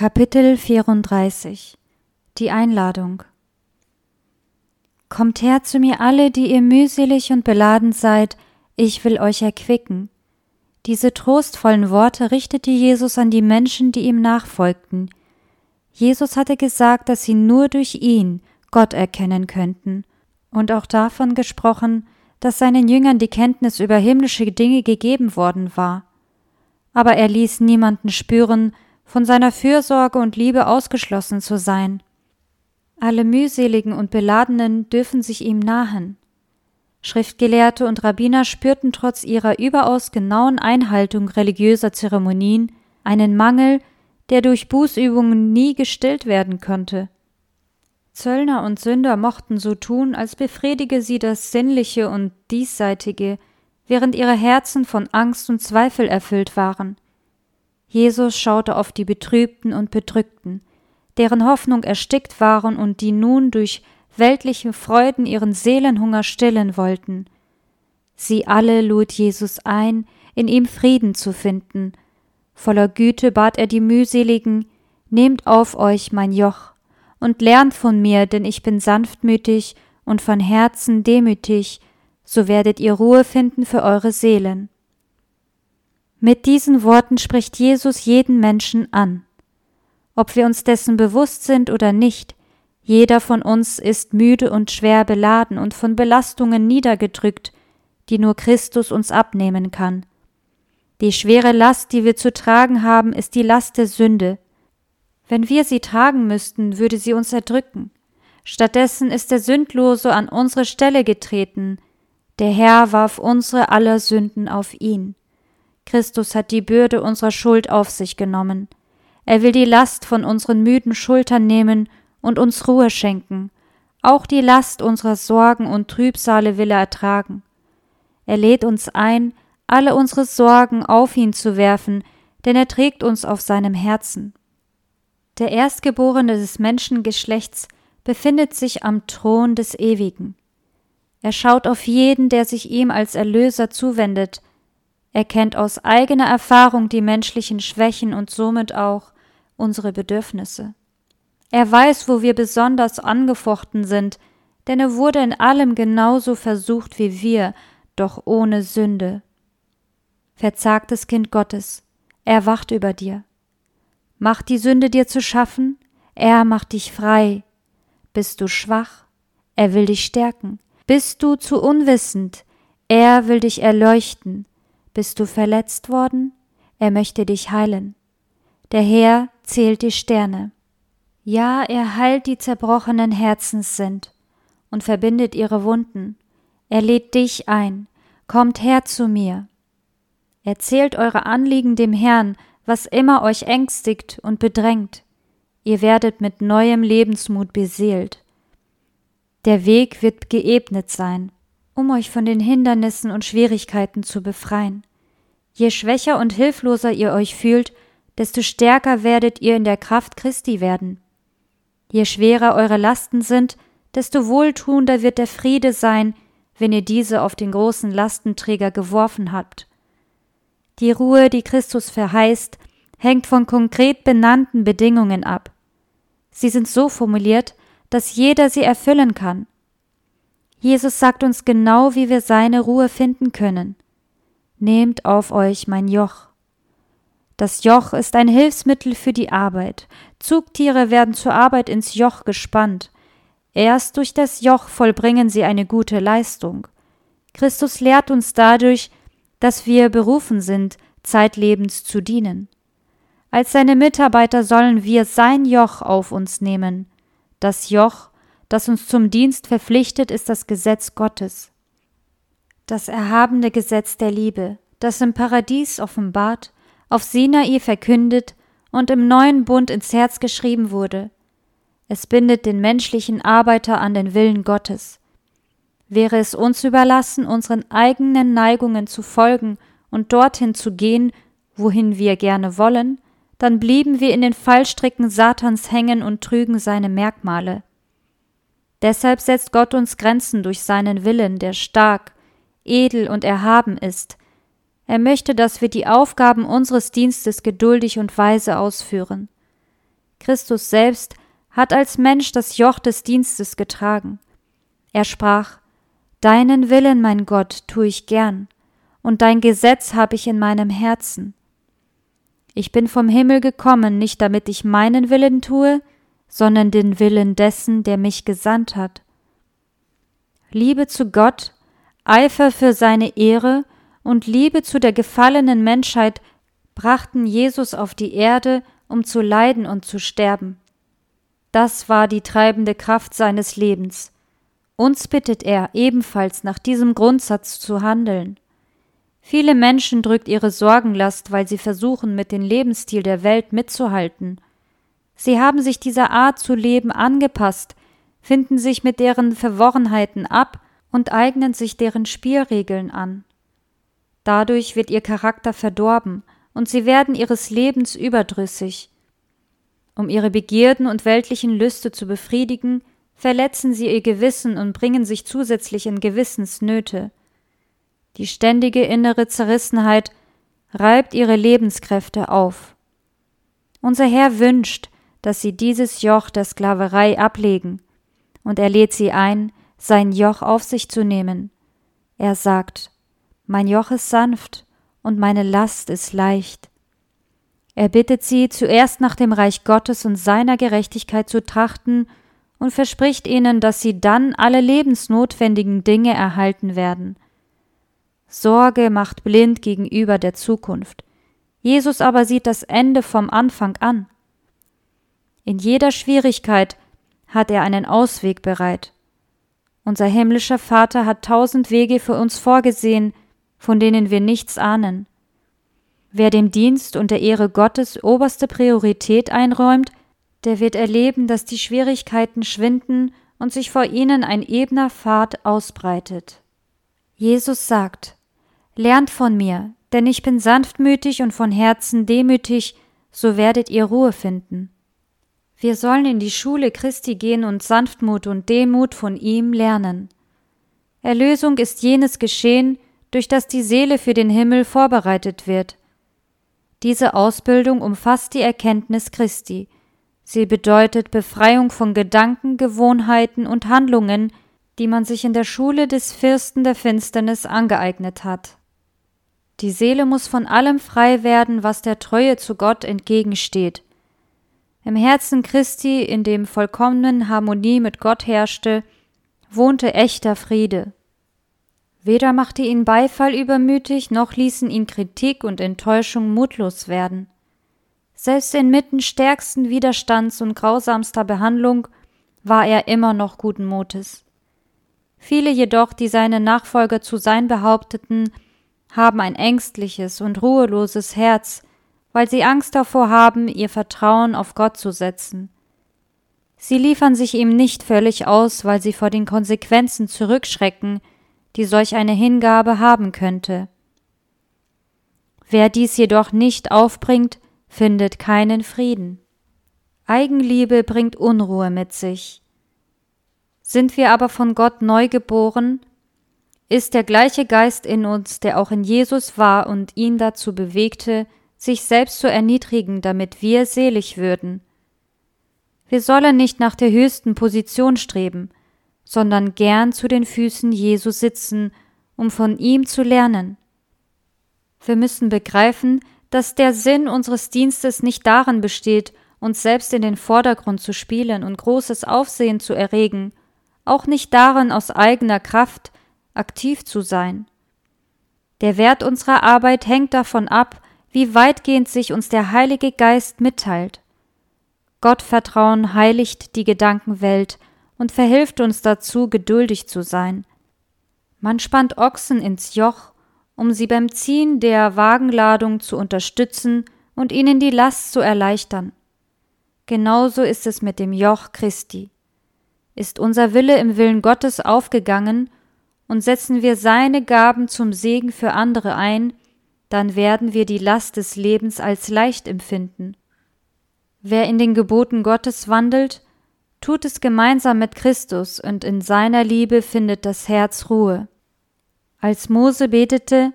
Kapitel 34 Die Einladung Kommt her zu mir alle, die ihr mühselig und beladen seid, ich will euch erquicken. Diese trostvollen Worte richtete Jesus an die Menschen, die ihm nachfolgten. Jesus hatte gesagt, dass sie nur durch ihn Gott erkennen könnten, und auch davon gesprochen, dass seinen Jüngern die Kenntnis über himmlische Dinge gegeben worden war. Aber er ließ niemanden spüren, von seiner Fürsorge und Liebe ausgeschlossen zu sein. Alle mühseligen und beladenen dürfen sich ihm nahen. Schriftgelehrte und Rabbiner spürten trotz ihrer überaus genauen Einhaltung religiöser Zeremonien einen Mangel, der durch Bußübungen nie gestillt werden konnte. Zöllner und Sünder mochten so tun, als befriedige sie das Sinnliche und Diesseitige, während ihre Herzen von Angst und Zweifel erfüllt waren. Jesus schaute auf die Betrübten und Bedrückten, deren Hoffnung erstickt waren und die nun durch weltliche Freuden ihren Seelenhunger stillen wollten. Sie alle lud Jesus ein, in ihm Frieden zu finden. Voller Güte bat er die mühseligen, Nehmt auf euch mein Joch und lernt von mir, denn ich bin sanftmütig und von Herzen demütig, so werdet ihr Ruhe finden für eure Seelen. Mit diesen Worten spricht Jesus jeden Menschen an. Ob wir uns dessen bewusst sind oder nicht, jeder von uns ist müde und schwer beladen und von Belastungen niedergedrückt, die nur Christus uns abnehmen kann. Die schwere Last, die wir zu tragen haben, ist die Last der Sünde. Wenn wir sie tragen müssten, würde sie uns erdrücken. Stattdessen ist der Sündlose an unsere Stelle getreten. Der Herr warf unsere aller Sünden auf ihn. Christus hat die Bürde unserer Schuld auf sich genommen. Er will die Last von unseren müden Schultern nehmen und uns Ruhe schenken. Auch die Last unserer Sorgen und Trübsale will er ertragen. Er lädt uns ein, alle unsere Sorgen auf ihn zu werfen, denn er trägt uns auf seinem Herzen. Der Erstgeborene des Menschengeschlechts befindet sich am Thron des Ewigen. Er schaut auf jeden, der sich ihm als Erlöser zuwendet, er kennt aus eigener Erfahrung die menschlichen Schwächen und somit auch unsere Bedürfnisse. Er weiß, wo wir besonders angefochten sind, denn er wurde in allem genauso versucht wie wir, doch ohne Sünde. Verzagtes Kind Gottes, er wacht über dir. Macht die Sünde dir zu schaffen? Er macht dich frei. Bist du schwach? Er will dich stärken. Bist du zu unwissend? Er will dich erleuchten. Bist du verletzt worden? Er möchte dich heilen. Der Herr zählt die Sterne. Ja, er heilt die zerbrochenen Herzens sind und verbindet ihre Wunden. Er lädt dich ein. Kommt her zu mir. Erzählt eure Anliegen dem Herrn, was immer euch ängstigt und bedrängt. Ihr werdet mit neuem Lebensmut beseelt. Der Weg wird geebnet sein um euch von den Hindernissen und Schwierigkeiten zu befreien. Je schwächer und hilfloser ihr euch fühlt, desto stärker werdet ihr in der Kraft Christi werden. Je schwerer eure Lasten sind, desto wohltuender wird der Friede sein, wenn ihr diese auf den großen Lastenträger geworfen habt. Die Ruhe, die Christus verheißt, hängt von konkret benannten Bedingungen ab. Sie sind so formuliert, dass jeder sie erfüllen kann. Jesus sagt uns genau, wie wir seine Ruhe finden können. Nehmt auf euch mein Joch. Das Joch ist ein Hilfsmittel für die Arbeit. Zugtiere werden zur Arbeit ins Joch gespannt. Erst durch das Joch vollbringen sie eine gute Leistung. Christus lehrt uns dadurch, dass wir berufen sind, zeitlebens zu dienen. Als seine Mitarbeiter sollen wir sein Joch auf uns nehmen. Das Joch das uns zum Dienst verpflichtet, ist das Gesetz Gottes. Das erhabene Gesetz der Liebe, das im Paradies offenbart, auf Sinai verkündet und im neuen Bund ins Herz geschrieben wurde. Es bindet den menschlichen Arbeiter an den Willen Gottes. Wäre es uns überlassen, unseren eigenen Neigungen zu folgen und dorthin zu gehen, wohin wir gerne wollen, dann blieben wir in den Fallstricken Satans hängen und trügen seine Merkmale. Deshalb setzt Gott uns Grenzen durch seinen Willen, der stark, edel und erhaben ist. Er möchte, dass wir die Aufgaben unseres Dienstes geduldig und weise ausführen. Christus selbst, hat als Mensch das Joch des Dienstes getragen. Er sprach Deinen Willen, mein Gott, tu ich gern, und dein Gesetz habe ich in meinem Herzen. Ich bin vom Himmel gekommen, nicht damit ich meinen Willen tue, sondern den Willen dessen, der mich gesandt hat. Liebe zu Gott, Eifer für seine Ehre und Liebe zu der gefallenen Menschheit brachten Jesus auf die Erde, um zu leiden und zu sterben. Das war die treibende Kraft seines Lebens. Uns bittet er ebenfalls nach diesem Grundsatz zu handeln. Viele Menschen drückt ihre Sorgenlast, weil sie versuchen, mit dem Lebensstil der Welt mitzuhalten. Sie haben sich dieser Art zu leben angepasst, finden sich mit deren Verworrenheiten ab und eignen sich deren Spielregeln an. Dadurch wird ihr Charakter verdorben und sie werden ihres Lebens überdrüssig. Um ihre Begierden und weltlichen Lüste zu befriedigen, verletzen sie ihr Gewissen und bringen sich zusätzlich in Gewissensnöte. Die ständige innere Zerrissenheit reibt ihre Lebenskräfte auf. Unser Herr wünscht, dass sie dieses Joch der Sklaverei ablegen, und er lädt sie ein, sein Joch auf sich zu nehmen. Er sagt, Mein Joch ist sanft und meine Last ist leicht. Er bittet sie, zuerst nach dem Reich Gottes und seiner Gerechtigkeit zu trachten und verspricht ihnen, dass sie dann alle lebensnotwendigen Dinge erhalten werden. Sorge macht blind gegenüber der Zukunft. Jesus aber sieht das Ende vom Anfang an. In jeder Schwierigkeit hat er einen Ausweg bereit. Unser himmlischer Vater hat tausend Wege für uns vorgesehen, von denen wir nichts ahnen. Wer dem Dienst und der Ehre Gottes oberste Priorität einräumt, der wird erleben, dass die Schwierigkeiten schwinden und sich vor ihnen ein ebener Pfad ausbreitet. Jesus sagt, Lernt von mir, denn ich bin sanftmütig und von Herzen demütig, so werdet ihr Ruhe finden. Wir sollen in die Schule Christi gehen und Sanftmut und Demut von ihm lernen. Erlösung ist jenes Geschehen, durch das die Seele für den Himmel vorbereitet wird. Diese Ausbildung umfasst die Erkenntnis Christi. Sie bedeutet Befreiung von Gedanken, Gewohnheiten und Handlungen, die man sich in der Schule des Fürsten der Finsternis angeeignet hat. Die Seele muss von allem frei werden, was der Treue zu Gott entgegensteht. Im Herzen Christi, in dem vollkommenen Harmonie mit Gott herrschte, wohnte echter Friede. Weder machte ihn Beifall übermütig, noch ließen ihn Kritik und Enttäuschung mutlos werden. Selbst inmitten stärksten Widerstands und grausamster Behandlung war er immer noch guten Mutes. Viele jedoch, die seine Nachfolger zu sein behaupteten, haben ein ängstliches und ruheloses Herz, weil sie Angst davor haben, ihr Vertrauen auf Gott zu setzen. Sie liefern sich ihm nicht völlig aus, weil sie vor den Konsequenzen zurückschrecken, die solch eine Hingabe haben könnte. Wer dies jedoch nicht aufbringt, findet keinen Frieden. Eigenliebe bringt Unruhe mit sich. Sind wir aber von Gott neu geboren, ist der gleiche Geist in uns, der auch in Jesus war und ihn dazu bewegte, sich selbst zu erniedrigen, damit wir selig würden. Wir sollen nicht nach der höchsten Position streben, sondern gern zu den Füßen Jesu sitzen, um von ihm zu lernen. Wir müssen begreifen, dass der Sinn unseres Dienstes nicht darin besteht, uns selbst in den Vordergrund zu spielen und großes Aufsehen zu erregen, auch nicht darin, aus eigener Kraft aktiv zu sein. Der Wert unserer Arbeit hängt davon ab, wie weitgehend sich uns der Heilige Geist mitteilt. Gottvertrauen heiligt die Gedankenwelt und verhilft uns dazu, geduldig zu sein. Man spannt Ochsen ins Joch, um sie beim Ziehen der Wagenladung zu unterstützen und ihnen die Last zu erleichtern. Genauso ist es mit dem Joch Christi. Ist unser Wille im Willen Gottes aufgegangen, und setzen wir seine Gaben zum Segen für andere ein, dann werden wir die Last des Lebens als leicht empfinden. Wer in den Geboten Gottes wandelt, tut es gemeinsam mit Christus und in seiner Liebe findet das Herz Ruhe. Als Mose betete,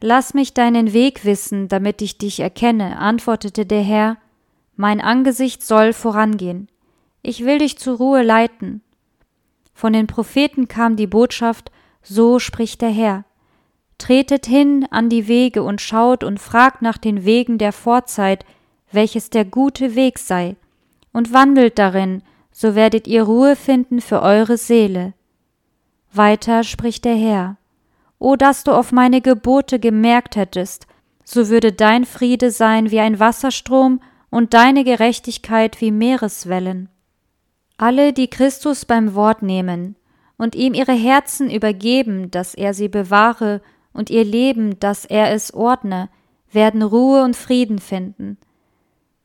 Lass mich deinen Weg wissen, damit ich dich erkenne, antwortete der Herr, Mein Angesicht soll vorangehen. Ich will dich zur Ruhe leiten. Von den Propheten kam die Botschaft, so spricht der Herr. Tretet hin an die Wege und schaut und fragt nach den Wegen der Vorzeit, welches der gute Weg sei, und wandelt darin, so werdet ihr Ruhe finden für eure Seele. Weiter spricht der Herr. O dass du auf meine Gebote gemerkt hättest, so würde dein Friede sein wie ein Wasserstrom und deine Gerechtigkeit wie Meereswellen. Alle, die Christus beim Wort nehmen und ihm ihre Herzen übergeben, dass er sie bewahre und ihr Leben, dass er es ordne, werden Ruhe und Frieden finden.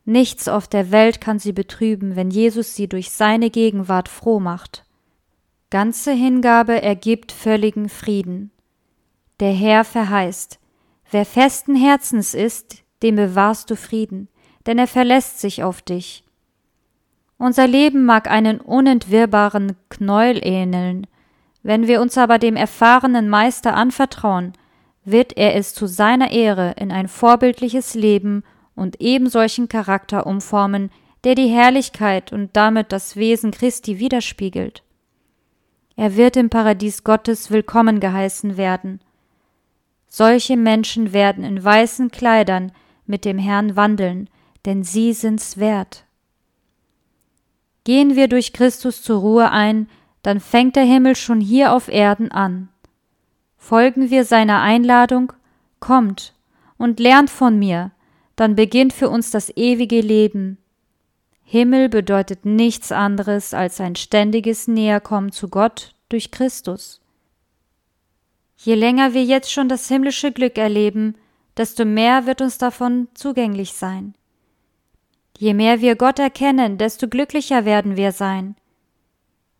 Nichts auf der Welt kann sie betrüben, wenn Jesus sie durch seine Gegenwart froh macht. Ganze Hingabe ergibt völligen Frieden. Der Herr verheißt, wer festen Herzens ist, dem bewahrst du Frieden, denn er verlässt sich auf dich. Unser Leben mag einen unentwirrbaren Knäuel ähneln, wenn wir uns aber dem erfahrenen Meister anvertrauen, wird er es zu seiner Ehre in ein vorbildliches Leben und ebensolchen Charakter umformen, der die Herrlichkeit und damit das Wesen Christi widerspiegelt. Er wird im Paradies Gottes willkommen geheißen werden. Solche Menschen werden in weißen Kleidern mit dem Herrn wandeln, denn sie sind's wert. Gehen wir durch Christus zur Ruhe ein, dann fängt der Himmel schon hier auf Erden an. Folgen wir seiner Einladung, kommt und lernt von mir, dann beginnt für uns das ewige Leben. Himmel bedeutet nichts anderes als ein ständiges Näherkommen zu Gott durch Christus. Je länger wir jetzt schon das himmlische Glück erleben, desto mehr wird uns davon zugänglich sein. Je mehr wir Gott erkennen, desto glücklicher werden wir sein.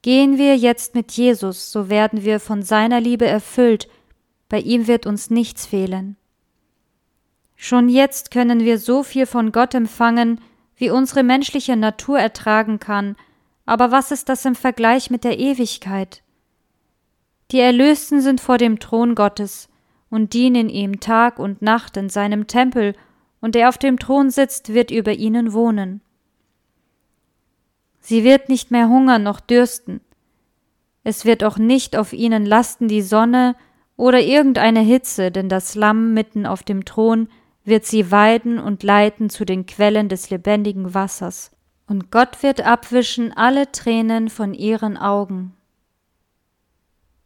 Gehen wir jetzt mit Jesus, so werden wir von seiner Liebe erfüllt, bei ihm wird uns nichts fehlen. Schon jetzt können wir so viel von Gott empfangen, wie unsere menschliche Natur ertragen kann, aber was ist das im Vergleich mit der Ewigkeit? Die Erlösten sind vor dem Thron Gottes und dienen ihm Tag und Nacht in seinem Tempel, und der auf dem Thron sitzt, wird über ihnen wohnen. Sie wird nicht mehr hungern noch dürsten. Es wird auch nicht auf ihnen lasten die Sonne oder irgendeine Hitze, denn das Lamm mitten auf dem Thron wird sie weiden und leiten zu den Quellen des lebendigen Wassers. Und Gott wird abwischen alle Tränen von ihren Augen.